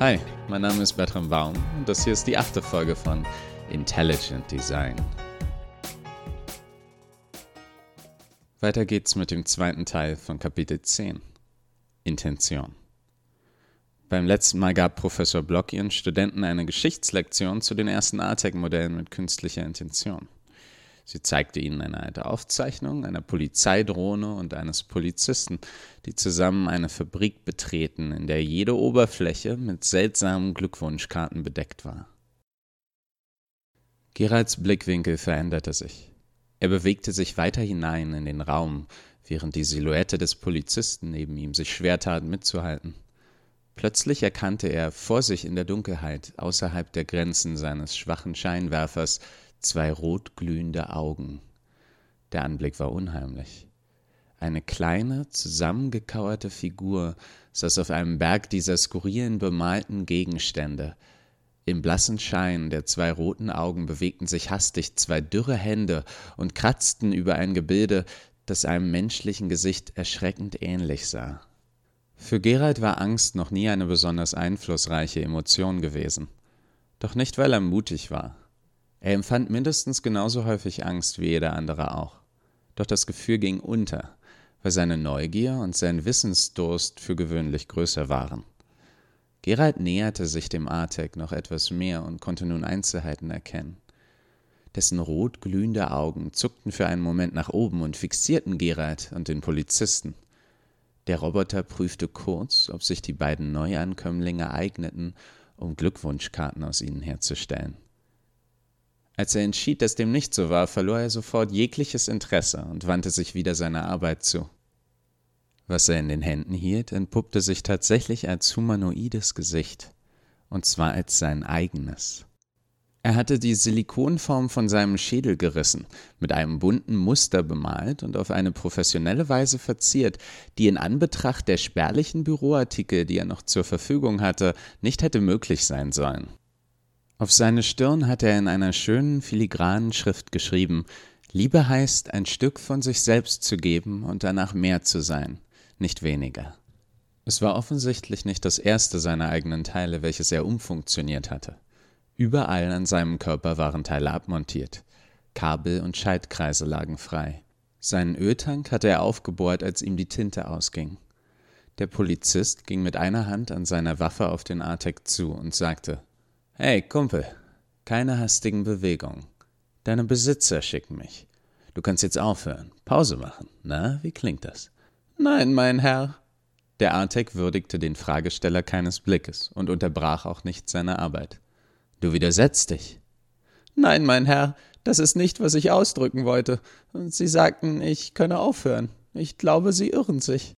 Hi, mein Name ist Bertram Baum und das hier ist die achte Folge von Intelligent Design. Weiter geht's mit dem zweiten Teil von Kapitel 10. Intention. Beim letzten Mal gab Professor Block ihren Studenten eine Geschichtslektion zu den ersten ATEC-Modellen mit künstlicher Intention. Sie zeigte ihnen eine alte Aufzeichnung einer Polizeidrohne und eines Polizisten, die zusammen eine Fabrik betreten, in der jede Oberfläche mit seltsamen Glückwunschkarten bedeckt war. Geralds Blickwinkel veränderte sich. Er bewegte sich weiter hinein in den Raum, während die Silhouette des Polizisten neben ihm sich schwer tat mitzuhalten. Plötzlich erkannte er vor sich in der Dunkelheit, außerhalb der Grenzen seines schwachen Scheinwerfers, zwei rotglühende Augen. Der Anblick war unheimlich. Eine kleine, zusammengekauerte Figur saß auf einem Berg dieser skurrilen bemalten Gegenstände. Im blassen Schein der zwei roten Augen bewegten sich hastig zwei dürre Hände und kratzten über ein Gebilde, das einem menschlichen Gesicht erschreckend ähnlich sah. Für Gerald war Angst noch nie eine besonders einflussreiche Emotion gewesen. Doch nicht, weil er mutig war. Er empfand mindestens genauso häufig Angst wie jeder andere auch. Doch das Gefühl ging unter, weil seine Neugier und sein Wissensdurst für gewöhnlich größer waren. Gerald näherte sich dem Artek noch etwas mehr und konnte nun Einzelheiten erkennen. Dessen rot glühende Augen zuckten für einen Moment nach oben und fixierten Gerald und den Polizisten. Der Roboter prüfte kurz, ob sich die beiden Neuankömmlinge eigneten, um Glückwunschkarten aus ihnen herzustellen. Als er entschied, dass dem nicht so war, verlor er sofort jegliches Interesse und wandte sich wieder seiner Arbeit zu. Was er in den Händen hielt, entpuppte sich tatsächlich als humanoides Gesicht, und zwar als sein eigenes. Er hatte die Silikonform von seinem Schädel gerissen, mit einem bunten Muster bemalt und auf eine professionelle Weise verziert, die in Anbetracht der spärlichen Büroartikel, die er noch zur Verfügung hatte, nicht hätte möglich sein sollen. Auf seine Stirn hat er in einer schönen filigranen Schrift geschrieben Liebe heißt, ein Stück von sich selbst zu geben und danach mehr zu sein, nicht weniger. Es war offensichtlich nicht das erste seiner eigenen Teile, welches er umfunktioniert hatte. Überall an seinem Körper waren Teile abmontiert. Kabel und Schaltkreise lagen frei. Seinen Öltank hatte er aufgebohrt, als ihm die Tinte ausging. Der Polizist ging mit einer Hand an seiner Waffe auf den Artek zu und sagte Hey, Kumpel, keine hastigen Bewegungen. Deine Besitzer schicken mich. Du kannst jetzt aufhören, Pause machen. Na, wie klingt das? Nein, mein Herr. Der Artek würdigte den Fragesteller keines Blickes und unterbrach auch nicht seine Arbeit. Du widersetzt dich. Nein, mein Herr, das ist nicht, was ich ausdrücken wollte. Sie sagten, ich könne aufhören. Ich glaube, Sie irren sich.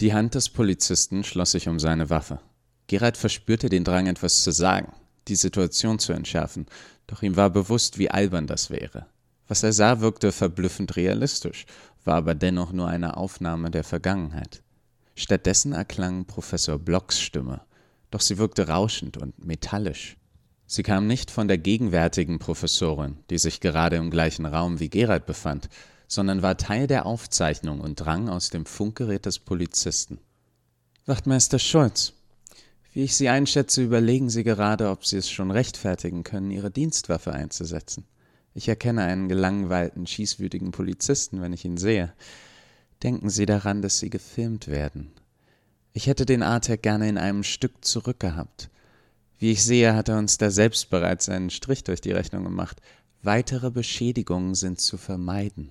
Die Hand des Polizisten schloss sich um seine Waffe. Gerald verspürte den Drang, etwas zu sagen die Situation zu entschärfen, doch ihm war bewusst, wie albern das wäre. Was er sah, wirkte verblüffend realistisch, war aber dennoch nur eine Aufnahme der Vergangenheit. Stattdessen erklang Professor Blocks Stimme, doch sie wirkte rauschend und metallisch. Sie kam nicht von der gegenwärtigen Professorin, die sich gerade im gleichen Raum wie Gerald befand, sondern war Teil der Aufzeichnung und drang aus dem Funkgerät des Polizisten. Wachtmeister Schulz, wie ich Sie einschätze, überlegen Sie gerade, ob Sie es schon rechtfertigen können, Ihre Dienstwaffe einzusetzen. Ich erkenne einen gelangweilten, schießwütigen Polizisten, wenn ich ihn sehe. Denken Sie daran, dass Sie gefilmt werden. Ich hätte den Artek gerne in einem Stück zurückgehabt. Wie ich sehe, hat er uns da selbst bereits einen Strich durch die Rechnung gemacht. Weitere Beschädigungen sind zu vermeiden.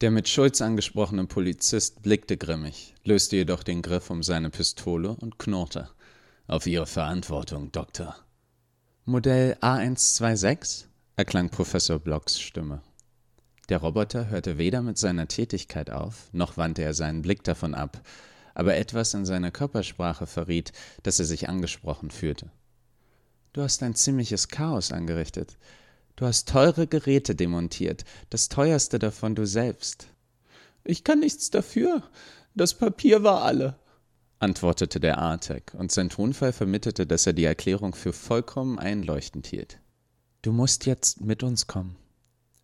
Der mit Schulz angesprochene Polizist blickte grimmig, löste jedoch den Griff um seine Pistole und knurrte. Auf Ihre Verantwortung, Doktor. Modell A126? erklang Professor Blocks Stimme. Der Roboter hörte weder mit seiner Tätigkeit auf, noch wandte er seinen Blick davon ab, aber etwas in seiner Körpersprache verriet, dass er sich angesprochen fühlte. Du hast ein ziemliches Chaos angerichtet. Du hast teure Geräte demontiert, das teuerste davon du selbst. Ich kann nichts dafür. Das Papier war alle antwortete der Artek, und sein Tonfall vermittelte, dass er die Erklärung für vollkommen einleuchtend hielt. Du musst jetzt mit uns kommen.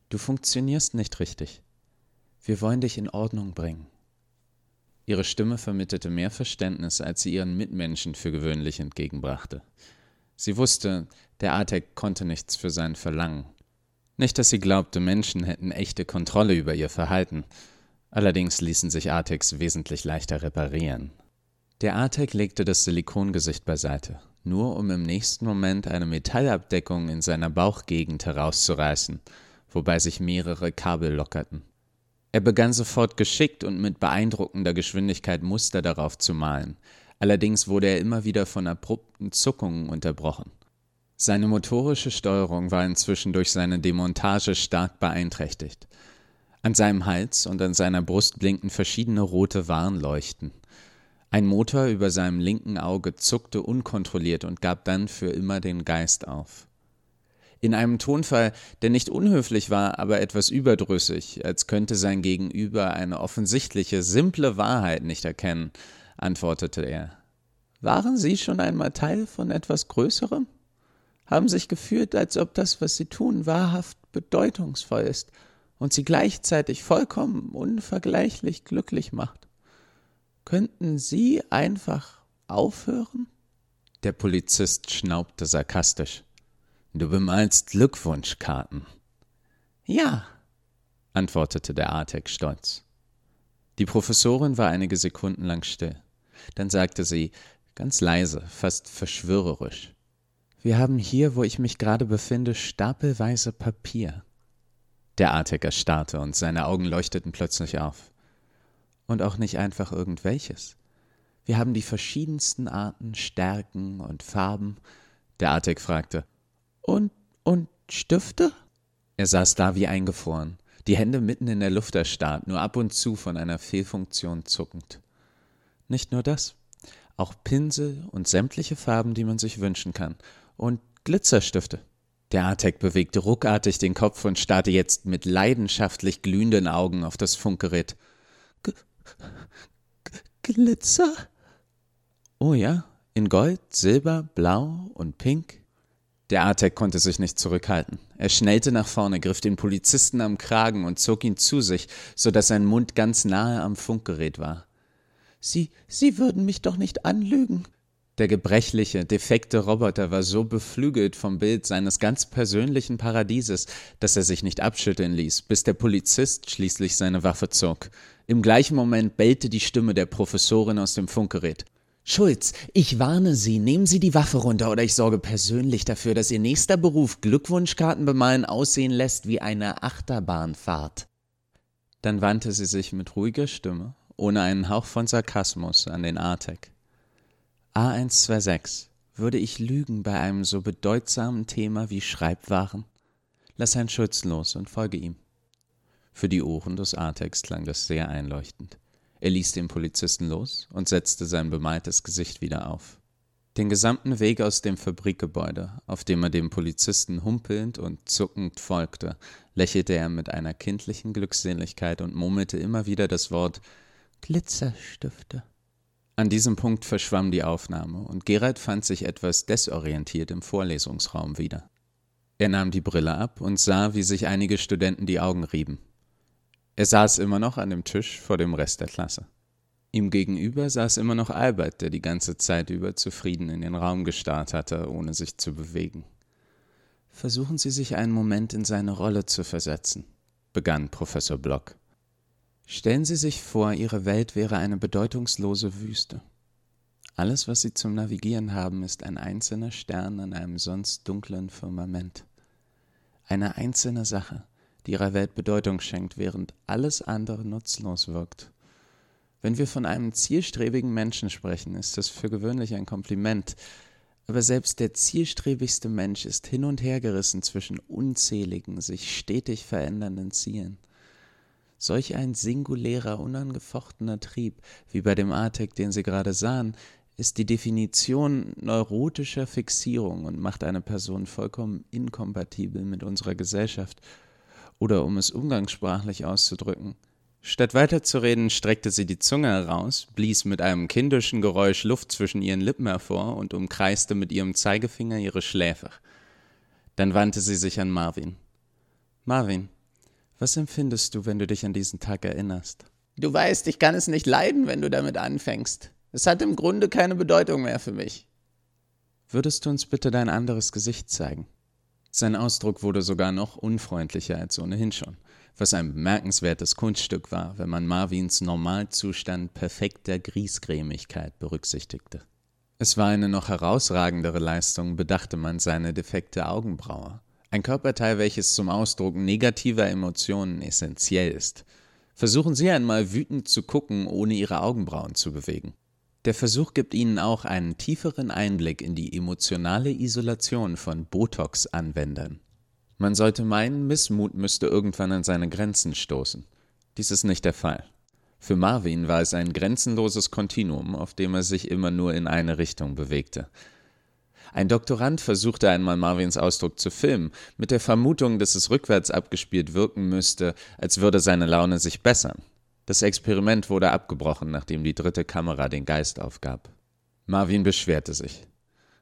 Du funktionierst nicht richtig. Wir wollen dich in Ordnung bringen. Ihre Stimme vermittelte mehr Verständnis, als sie ihren Mitmenschen für gewöhnlich entgegenbrachte. Sie wusste, der Artek konnte nichts für sein Verlangen. Nicht, dass sie glaubte, Menschen hätten echte Kontrolle über ihr Verhalten. Allerdings ließen sich Artex wesentlich leichter reparieren. Der Artek legte das Silikongesicht beiseite, nur um im nächsten Moment eine Metallabdeckung in seiner Bauchgegend herauszureißen, wobei sich mehrere Kabel lockerten. Er begann sofort geschickt und mit beeindruckender Geschwindigkeit Muster darauf zu malen. Allerdings wurde er immer wieder von abrupten Zuckungen unterbrochen. Seine motorische Steuerung war inzwischen durch seine Demontage stark beeinträchtigt. An seinem Hals und an seiner Brust blinkten verschiedene rote Warnleuchten. Ein Motor über seinem linken Auge zuckte unkontrolliert und gab dann für immer den Geist auf. In einem Tonfall, der nicht unhöflich war, aber etwas überdrüssig, als könnte sein Gegenüber eine offensichtliche, simple Wahrheit nicht erkennen, antwortete er. Waren Sie schon einmal Teil von etwas Größerem? Haben sich gefühlt, als ob das, was Sie tun, wahrhaft bedeutungsvoll ist und Sie gleichzeitig vollkommen unvergleichlich glücklich macht. Könnten Sie einfach aufhören? Der Polizist schnaubte sarkastisch. Du bemalst Glückwunschkarten. Ja, antwortete der Artek stolz. Die Professorin war einige Sekunden lang still. Dann sagte sie, ganz leise, fast verschwörerisch. Wir haben hier, wo ich mich gerade befinde, stapelweise Papier. Der Artek erstarrte und seine Augen leuchteten plötzlich auf. Und auch nicht einfach irgendwelches. Wir haben die verschiedensten Arten, Stärken und Farben. Der Artek fragte, und, und Stifte? Er saß da wie eingefroren, die Hände mitten in der Luft erstarrt, nur ab und zu von einer Fehlfunktion zuckend. Nicht nur das, auch Pinsel und sämtliche Farben, die man sich wünschen kann, und Glitzerstifte. Der Artek bewegte ruckartig den Kopf und starrte jetzt mit leidenschaftlich glühenden Augen auf das Funkgerät. Glitzer? Oh ja, in Gold, Silber, Blau und Pink. Der Artek konnte sich nicht zurückhalten. Er schnellte nach vorne, griff den Polizisten am Kragen und zog ihn zu sich, so dass sein Mund ganz nahe am Funkgerät war. Sie, Sie würden mich doch nicht anlügen. Der gebrechliche, defekte Roboter war so beflügelt vom Bild seines ganz persönlichen Paradieses, dass er sich nicht abschütteln ließ, bis der Polizist schließlich seine Waffe zog. Im gleichen Moment bellte die Stimme der Professorin aus dem Funkgerät. Schulz, ich warne Sie, nehmen Sie die Waffe runter oder ich sorge persönlich dafür, dass Ihr nächster Beruf Glückwunschkarten bemalen aussehen lässt wie eine Achterbahnfahrt. Dann wandte sie sich mit ruhiger Stimme, ohne einen Hauch von Sarkasmus, an den Artek. A126, würde ich lügen bei einem so bedeutsamen Thema wie Schreibwaren? Lass Herrn Schulz los und folge ihm. Für die Ohren des Artex klang das sehr einleuchtend. Er ließ den Polizisten los und setzte sein bemaltes Gesicht wieder auf. Den gesamten Weg aus dem Fabrikgebäude, auf dem er dem Polizisten humpelnd und zuckend folgte, lächelte er mit einer kindlichen Glückseligkeit und murmelte immer wieder das Wort Glitzerstifte. An diesem Punkt verschwamm die Aufnahme und Gerald fand sich etwas desorientiert im Vorlesungsraum wieder. Er nahm die Brille ab und sah, wie sich einige Studenten die Augen rieben. Er saß immer noch an dem Tisch vor dem Rest der Klasse. Ihm gegenüber saß immer noch Albert, der die ganze Zeit über zufrieden in den Raum gestarrt hatte, ohne sich zu bewegen. Versuchen Sie sich einen Moment in seine Rolle zu versetzen, begann Professor Block. Stellen Sie sich vor, Ihre Welt wäre eine bedeutungslose Wüste. Alles, was Sie zum Navigieren haben, ist ein einzelner Stern an einem sonst dunklen Firmament. Eine einzelne Sache, die ihrer Welt Bedeutung schenkt, während alles andere nutzlos wirkt. Wenn wir von einem zielstrebigen Menschen sprechen, ist das für gewöhnlich ein Kompliment, aber selbst der zielstrebigste Mensch ist hin und her gerissen zwischen unzähligen, sich stetig verändernden Zielen. Solch ein singulärer, unangefochtener Trieb, wie bei dem Artek, den Sie gerade sahen, ist die Definition neurotischer Fixierung und macht eine Person vollkommen inkompatibel mit unserer Gesellschaft oder um es umgangssprachlich auszudrücken. Statt weiterzureden, streckte sie die Zunge heraus, blies mit einem kindischen Geräusch Luft zwischen ihren Lippen hervor und umkreiste mit ihrem Zeigefinger ihre Schläfe. Dann wandte sie sich an Marvin. Marvin, was empfindest du, wenn du dich an diesen Tag erinnerst? Du weißt, ich kann es nicht leiden, wenn du damit anfängst. Es hat im Grunde keine Bedeutung mehr für mich. Würdest du uns bitte dein anderes Gesicht zeigen? Sein Ausdruck wurde sogar noch unfreundlicher als ohnehin schon, was ein bemerkenswertes Kunststück war, wenn man Marvins Normalzustand perfekter Griesgrämigkeit berücksichtigte. Es war eine noch herausragendere Leistung, bedachte man seine defekte Augenbraue, ein Körperteil, welches zum Ausdruck negativer Emotionen essentiell ist. Versuchen Sie einmal wütend zu gucken, ohne Ihre Augenbrauen zu bewegen. Der Versuch gibt Ihnen auch einen tieferen Einblick in die emotionale Isolation von Botox-Anwendern. Man sollte meinen, Missmut müsste irgendwann an seine Grenzen stoßen. Dies ist nicht der Fall. Für Marvin war es ein grenzenloses Kontinuum, auf dem er sich immer nur in eine Richtung bewegte. Ein Doktorand versuchte einmal Marvins Ausdruck zu filmen, mit der Vermutung, dass es rückwärts abgespielt wirken müsste, als würde seine Laune sich bessern. Das Experiment wurde abgebrochen, nachdem die dritte Kamera den Geist aufgab. Marvin beschwerte sich.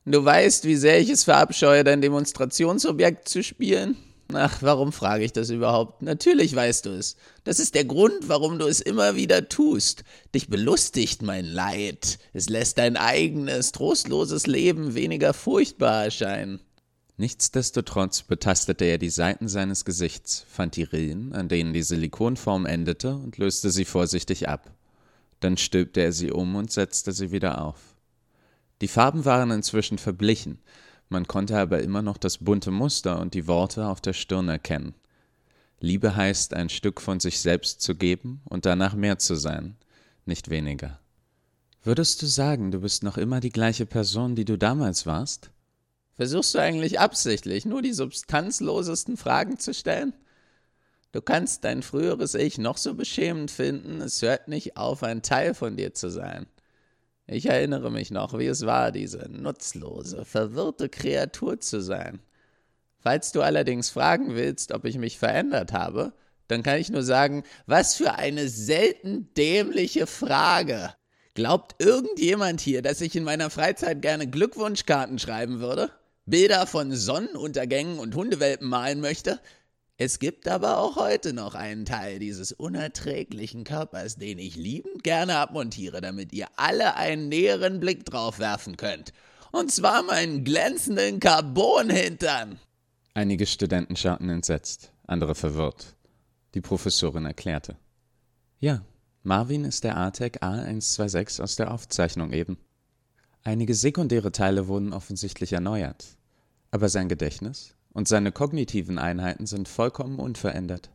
Du weißt, wie sehr ich es verabscheue, dein Demonstrationsobjekt zu spielen? Ach, warum frage ich das überhaupt? Natürlich weißt du es. Das ist der Grund, warum du es immer wieder tust. Dich belustigt mein Leid. Es lässt dein eigenes, trostloses Leben weniger furchtbar erscheinen. Nichtsdestotrotz betastete er die Seiten seines Gesichts, fand die Rillen, an denen die Silikonform endete, und löste sie vorsichtig ab. Dann stülpte er sie um und setzte sie wieder auf. Die Farben waren inzwischen verblichen, man konnte aber immer noch das bunte Muster und die Worte auf der Stirn erkennen. Liebe heißt, ein Stück von sich selbst zu geben und danach mehr zu sein, nicht weniger. Würdest du sagen, du bist noch immer die gleiche Person, die du damals warst? Versuchst du eigentlich absichtlich, nur die substanzlosesten Fragen zu stellen? Du kannst dein früheres Ich noch so beschämend finden, es hört nicht auf, ein Teil von dir zu sein. Ich erinnere mich noch, wie es war, diese nutzlose, verwirrte Kreatur zu sein. Falls du allerdings fragen willst, ob ich mich verändert habe, dann kann ich nur sagen, was für eine selten dämliche Frage. Glaubt irgendjemand hier, dass ich in meiner Freizeit gerne Glückwunschkarten schreiben würde? Bilder von Sonnenuntergängen und Hundewelpen malen möchte. Es gibt aber auch heute noch einen Teil dieses unerträglichen Körpers, den ich liebend gerne abmontiere, damit ihr alle einen näheren Blick drauf werfen könnt. Und zwar meinen glänzenden Carbonhintern. Einige Studenten schauten entsetzt, andere verwirrt. Die Professorin erklärte. Ja, Marvin ist der ATEC A126 aus der Aufzeichnung eben. Einige sekundäre Teile wurden offensichtlich erneuert, aber sein Gedächtnis und seine kognitiven Einheiten sind vollkommen unverändert.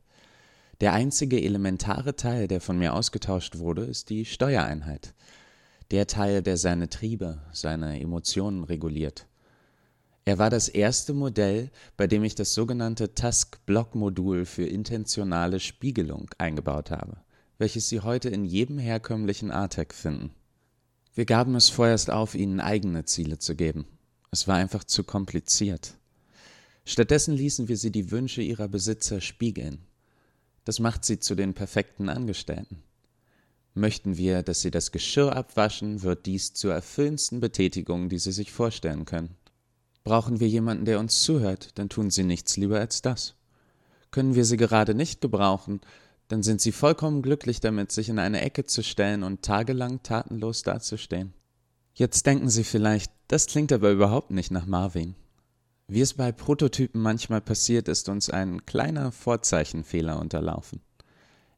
Der einzige elementare Teil, der von mir ausgetauscht wurde, ist die Steuereinheit. Der Teil, der seine Triebe, seine Emotionen reguliert. Er war das erste Modell, bei dem ich das sogenannte Task-Block-Modul für intentionale Spiegelung eingebaut habe, welches Sie heute in jedem herkömmlichen ATEC finden. Wir gaben es vorerst auf, ihnen eigene Ziele zu geben. Es war einfach zu kompliziert. Stattdessen ließen wir sie die Wünsche ihrer Besitzer spiegeln. Das macht sie zu den perfekten Angestellten. Möchten wir, dass sie das Geschirr abwaschen, wird dies zur erfüllendsten Betätigung, die sie sich vorstellen können. Brauchen wir jemanden, der uns zuhört, dann tun sie nichts lieber als das. Können wir sie gerade nicht gebrauchen, dann sind sie vollkommen glücklich damit, sich in eine Ecke zu stellen und tagelang tatenlos dazustehen. Jetzt denken Sie vielleicht, das klingt aber überhaupt nicht nach Marvin. Wie es bei Prototypen manchmal passiert, ist uns ein kleiner Vorzeichenfehler unterlaufen.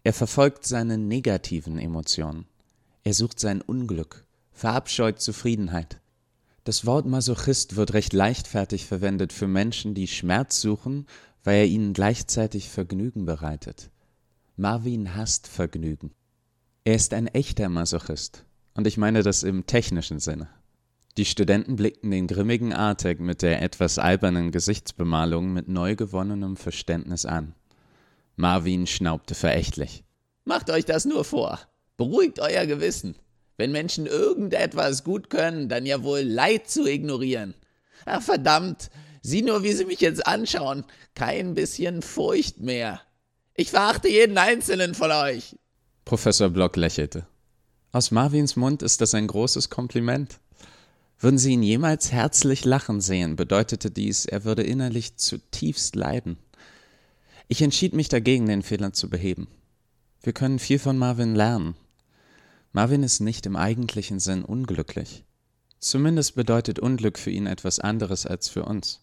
Er verfolgt seine negativen Emotionen. Er sucht sein Unglück, verabscheut Zufriedenheit. Das Wort Masochist wird recht leichtfertig verwendet für Menschen, die Schmerz suchen, weil er ihnen gleichzeitig Vergnügen bereitet. Marvin hasst Vergnügen. Er ist ein echter Masochist. Und ich meine das im technischen Sinne. Die Studenten blickten den grimmigen Artek mit der etwas albernen Gesichtsbemalung mit neu gewonnenem Verständnis an. Marvin schnaubte verächtlich. Macht euch das nur vor. Beruhigt euer Gewissen. Wenn Menschen irgendetwas gut können, dann ja wohl Leid zu ignorieren. Ach verdammt, sieh nur, wie sie mich jetzt anschauen. Kein bisschen Furcht mehr. Ich verachte jeden einzelnen von euch. Professor Block lächelte. Aus Marvins Mund ist das ein großes Kompliment. Würden Sie ihn jemals herzlich lachen sehen, bedeutete dies, er würde innerlich zutiefst leiden. Ich entschied mich dagegen, den Fehler zu beheben. Wir können viel von Marvin lernen. Marvin ist nicht im eigentlichen Sinn unglücklich. Zumindest bedeutet Unglück für ihn etwas anderes als für uns.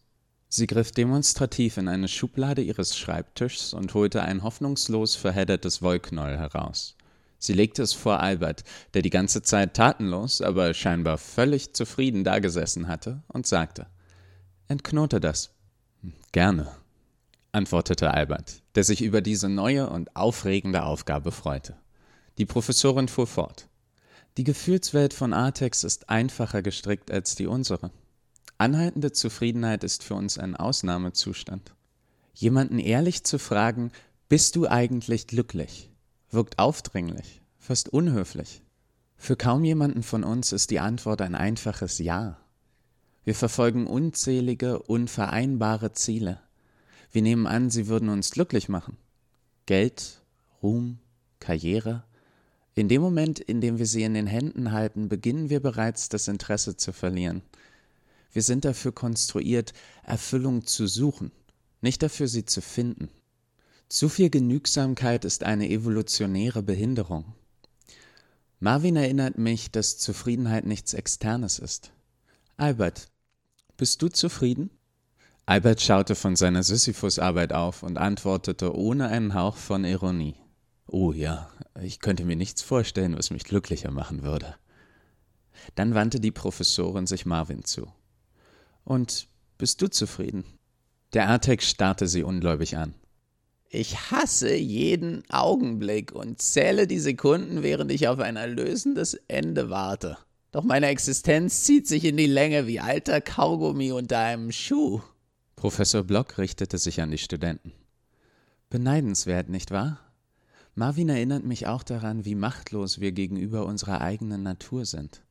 Sie griff demonstrativ in eine Schublade ihres Schreibtischs und holte ein hoffnungslos verheddertes Wollknäuel heraus. Sie legte es vor Albert, der die ganze Zeit tatenlos, aber scheinbar völlig zufrieden dagesessen hatte, und sagte Entknote das. Gerne, antwortete Albert, der sich über diese neue und aufregende Aufgabe freute. Die Professorin fuhr fort. Die Gefühlswelt von Artex ist einfacher gestrickt als die unsere. Anhaltende Zufriedenheit ist für uns ein Ausnahmezustand. Jemanden ehrlich zu fragen, bist du eigentlich glücklich, wirkt aufdringlich, fast unhöflich. Für kaum jemanden von uns ist die Antwort ein einfaches Ja. Wir verfolgen unzählige, unvereinbare Ziele. Wir nehmen an, sie würden uns glücklich machen. Geld, Ruhm, Karriere. In dem Moment, in dem wir sie in den Händen halten, beginnen wir bereits das Interesse zu verlieren. Wir sind dafür konstruiert, Erfüllung zu suchen, nicht dafür, sie zu finden. Zu viel Genügsamkeit ist eine evolutionäre Behinderung. Marvin erinnert mich, dass Zufriedenheit nichts Externes ist. Albert, bist du zufrieden? Albert schaute von seiner Sisyphus-Arbeit auf und antwortete ohne einen Hauch von Ironie. Oh ja, ich könnte mir nichts vorstellen, was mich glücklicher machen würde. Dann wandte die Professorin sich Marvin zu. Und bist du zufrieden? Der Artex starrte sie ungläubig an. Ich hasse jeden Augenblick und zähle die Sekunden, während ich auf ein erlösendes Ende warte. Doch meine Existenz zieht sich in die Länge wie alter Kaugummi unter einem Schuh. Professor Block richtete sich an die Studenten. Beneidenswert, nicht wahr? Marvin erinnert mich auch daran, wie machtlos wir gegenüber unserer eigenen Natur sind.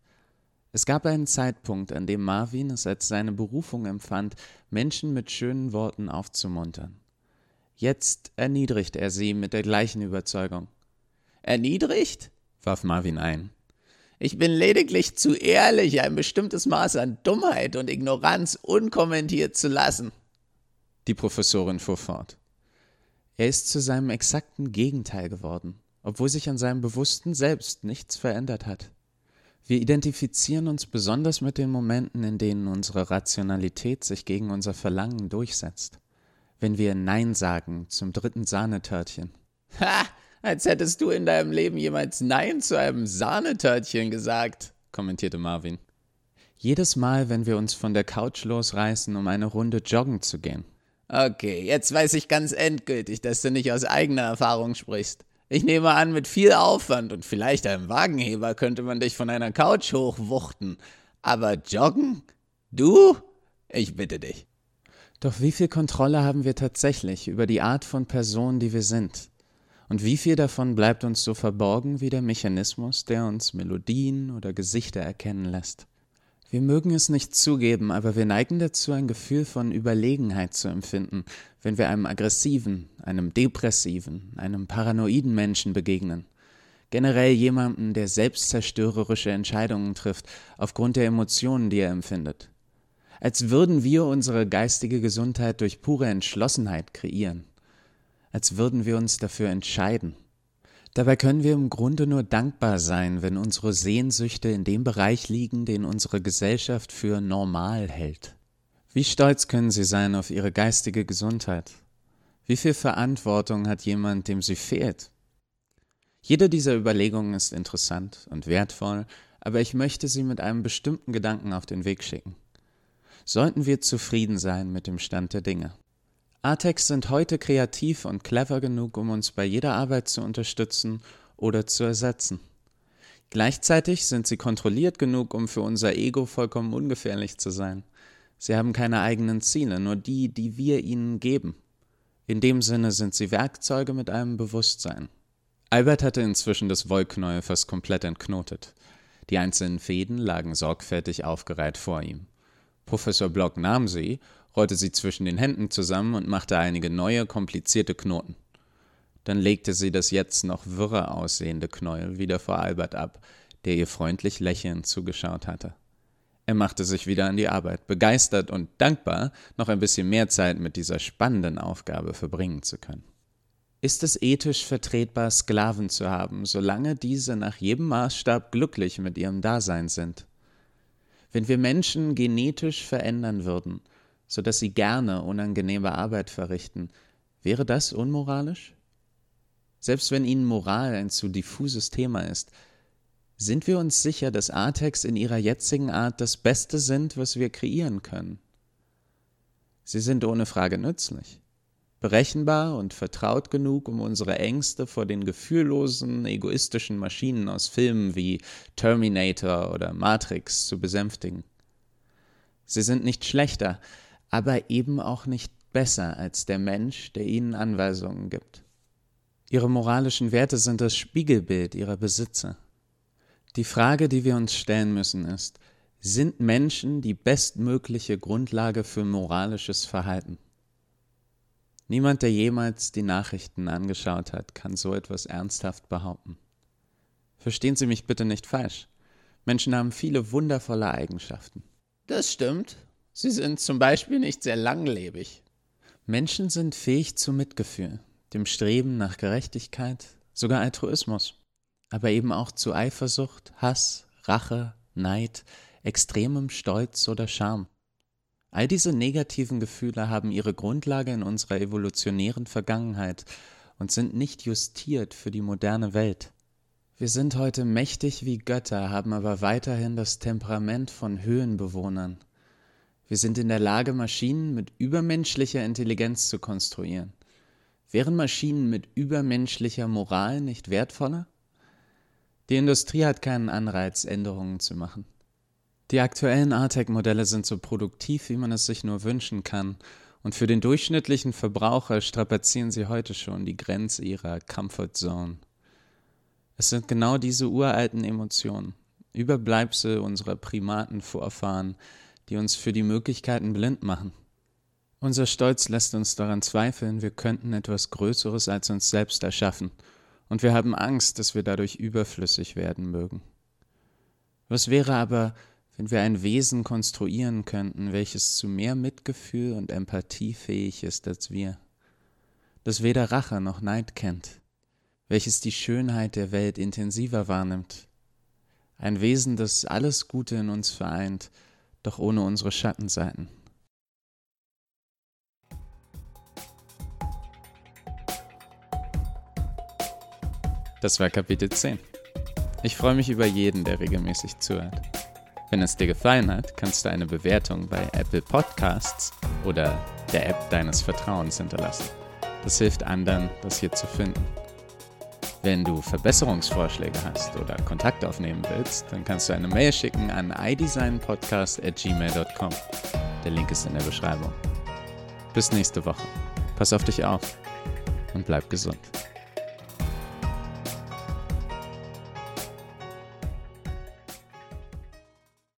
Es gab einen Zeitpunkt, an dem Marvin es als seine Berufung empfand, Menschen mit schönen Worten aufzumuntern. Jetzt erniedrigt er sie mit der gleichen Überzeugung. Erniedrigt? warf Marvin ein. Ich bin lediglich zu ehrlich, ein bestimmtes Maß an Dummheit und Ignoranz unkommentiert zu lassen. Die Professorin fuhr fort. Er ist zu seinem exakten Gegenteil geworden, obwohl sich an seinem bewussten Selbst nichts verändert hat. Wir identifizieren uns besonders mit den Momenten, in denen unsere Rationalität sich gegen unser Verlangen durchsetzt. Wenn wir Nein sagen zum dritten Sahnetörtchen. Ha! Als hättest du in deinem Leben jemals Nein zu einem Sahnetörtchen gesagt, kommentierte Marvin. Jedes Mal, wenn wir uns von der Couch losreißen, um eine Runde joggen zu gehen. Okay, jetzt weiß ich ganz endgültig, dass du nicht aus eigener Erfahrung sprichst. Ich nehme an, mit viel Aufwand und vielleicht einem Wagenheber könnte man dich von einer Couch hochwuchten. Aber joggen? Du? Ich bitte dich. Doch wie viel Kontrolle haben wir tatsächlich über die Art von Person, die wir sind? Und wie viel davon bleibt uns so verborgen wie der Mechanismus, der uns Melodien oder Gesichter erkennen lässt? Wir mögen es nicht zugeben, aber wir neigen dazu, ein Gefühl von Überlegenheit zu empfinden, wenn wir einem aggressiven, einem depressiven, einem paranoiden Menschen begegnen. Generell jemanden, der selbstzerstörerische Entscheidungen trifft, aufgrund der Emotionen, die er empfindet. Als würden wir unsere geistige Gesundheit durch pure Entschlossenheit kreieren. Als würden wir uns dafür entscheiden. Dabei können wir im Grunde nur dankbar sein, wenn unsere Sehnsüchte in dem Bereich liegen, den unsere Gesellschaft für normal hält. Wie stolz können Sie sein auf Ihre geistige Gesundheit? Wie viel Verantwortung hat jemand, dem sie fehlt? Jede dieser Überlegungen ist interessant und wertvoll, aber ich möchte sie mit einem bestimmten Gedanken auf den Weg schicken. Sollten wir zufrieden sein mit dem Stand der Dinge? Artex sind heute kreativ und clever genug, um uns bei jeder Arbeit zu unterstützen oder zu ersetzen. Gleichzeitig sind sie kontrolliert genug, um für unser Ego vollkommen ungefährlich zu sein. Sie haben keine eigenen Ziele, nur die, die wir ihnen geben. In dem Sinne sind sie Werkzeuge mit einem Bewusstsein. Albert hatte inzwischen das Wollknäuel fast komplett entknotet. Die einzelnen Fäden lagen sorgfältig aufgereiht vor ihm. Professor Block nahm sie rollte sie zwischen den Händen zusammen und machte einige neue, komplizierte Knoten. Dann legte sie das jetzt noch wirrer aussehende Knäuel wieder vor Albert ab, der ihr freundlich lächelnd zugeschaut hatte. Er machte sich wieder an die Arbeit, begeistert und dankbar, noch ein bisschen mehr Zeit mit dieser spannenden Aufgabe verbringen zu können. Ist es ethisch vertretbar, Sklaven zu haben, solange diese nach jedem Maßstab glücklich mit ihrem Dasein sind? Wenn wir Menschen genetisch verändern würden, so dass sie gerne unangenehme Arbeit verrichten, wäre das unmoralisch? Selbst wenn ihnen Moral ein zu diffuses Thema ist, sind wir uns sicher, dass Artex in ihrer jetzigen Art das Beste sind, was wir kreieren können? Sie sind ohne Frage nützlich berechenbar und vertraut genug, um unsere Ängste vor den gefühllosen, egoistischen Maschinen aus Filmen wie Terminator oder Matrix zu besänftigen. Sie sind nicht schlechter, aber eben auch nicht besser als der Mensch, der ihnen Anweisungen gibt. Ihre moralischen Werte sind das Spiegelbild ihrer Besitzer. Die Frage, die wir uns stellen müssen, ist, sind Menschen die bestmögliche Grundlage für moralisches Verhalten? Niemand, der jemals die Nachrichten angeschaut hat, kann so etwas ernsthaft behaupten. Verstehen Sie mich bitte nicht falsch. Menschen haben viele wundervolle Eigenschaften. Das stimmt. Sie sind zum Beispiel nicht sehr langlebig. Menschen sind fähig zu Mitgefühl, dem Streben nach Gerechtigkeit, sogar Altruismus, aber eben auch zu Eifersucht, Hass, Rache, Neid, extremem Stolz oder Scham. All diese negativen Gefühle haben ihre Grundlage in unserer evolutionären Vergangenheit und sind nicht justiert für die moderne Welt. Wir sind heute mächtig wie Götter, haben aber weiterhin das Temperament von Höhenbewohnern. Wir sind in der Lage, Maschinen mit übermenschlicher Intelligenz zu konstruieren. Wären Maschinen mit übermenschlicher Moral nicht wertvoller? Die Industrie hat keinen Anreiz, Änderungen zu machen. Die aktuellen ARTEC-Modelle sind so produktiv, wie man es sich nur wünschen kann. Und für den durchschnittlichen Verbraucher strapazieren sie heute schon die Grenze ihrer Comfort Zone. Es sind genau diese uralten Emotionen, Überbleibsel unserer Primatenvorfahren, die uns für die Möglichkeiten blind machen. Unser Stolz lässt uns daran zweifeln, wir könnten etwas Größeres als uns selbst erschaffen, und wir haben Angst, dass wir dadurch überflüssig werden mögen. Was wäre aber, wenn wir ein Wesen konstruieren könnten, welches zu mehr Mitgefühl und Empathie fähig ist als wir, das weder Rache noch Neid kennt, welches die Schönheit der Welt intensiver wahrnimmt, ein Wesen, das alles Gute in uns vereint, doch ohne unsere Schattenseiten. Das war Kapitel 10. Ich freue mich über jeden, der regelmäßig zuhört. Wenn es dir gefallen hat, kannst du eine Bewertung bei Apple Podcasts oder der App deines Vertrauens hinterlassen. Das hilft anderen, das hier zu finden. Wenn du Verbesserungsvorschläge hast oder Kontakt aufnehmen willst, dann kannst du eine Mail schicken an idesignpodcast.gmail.com. Der Link ist in der Beschreibung. Bis nächste Woche. Pass auf dich auf und bleib gesund.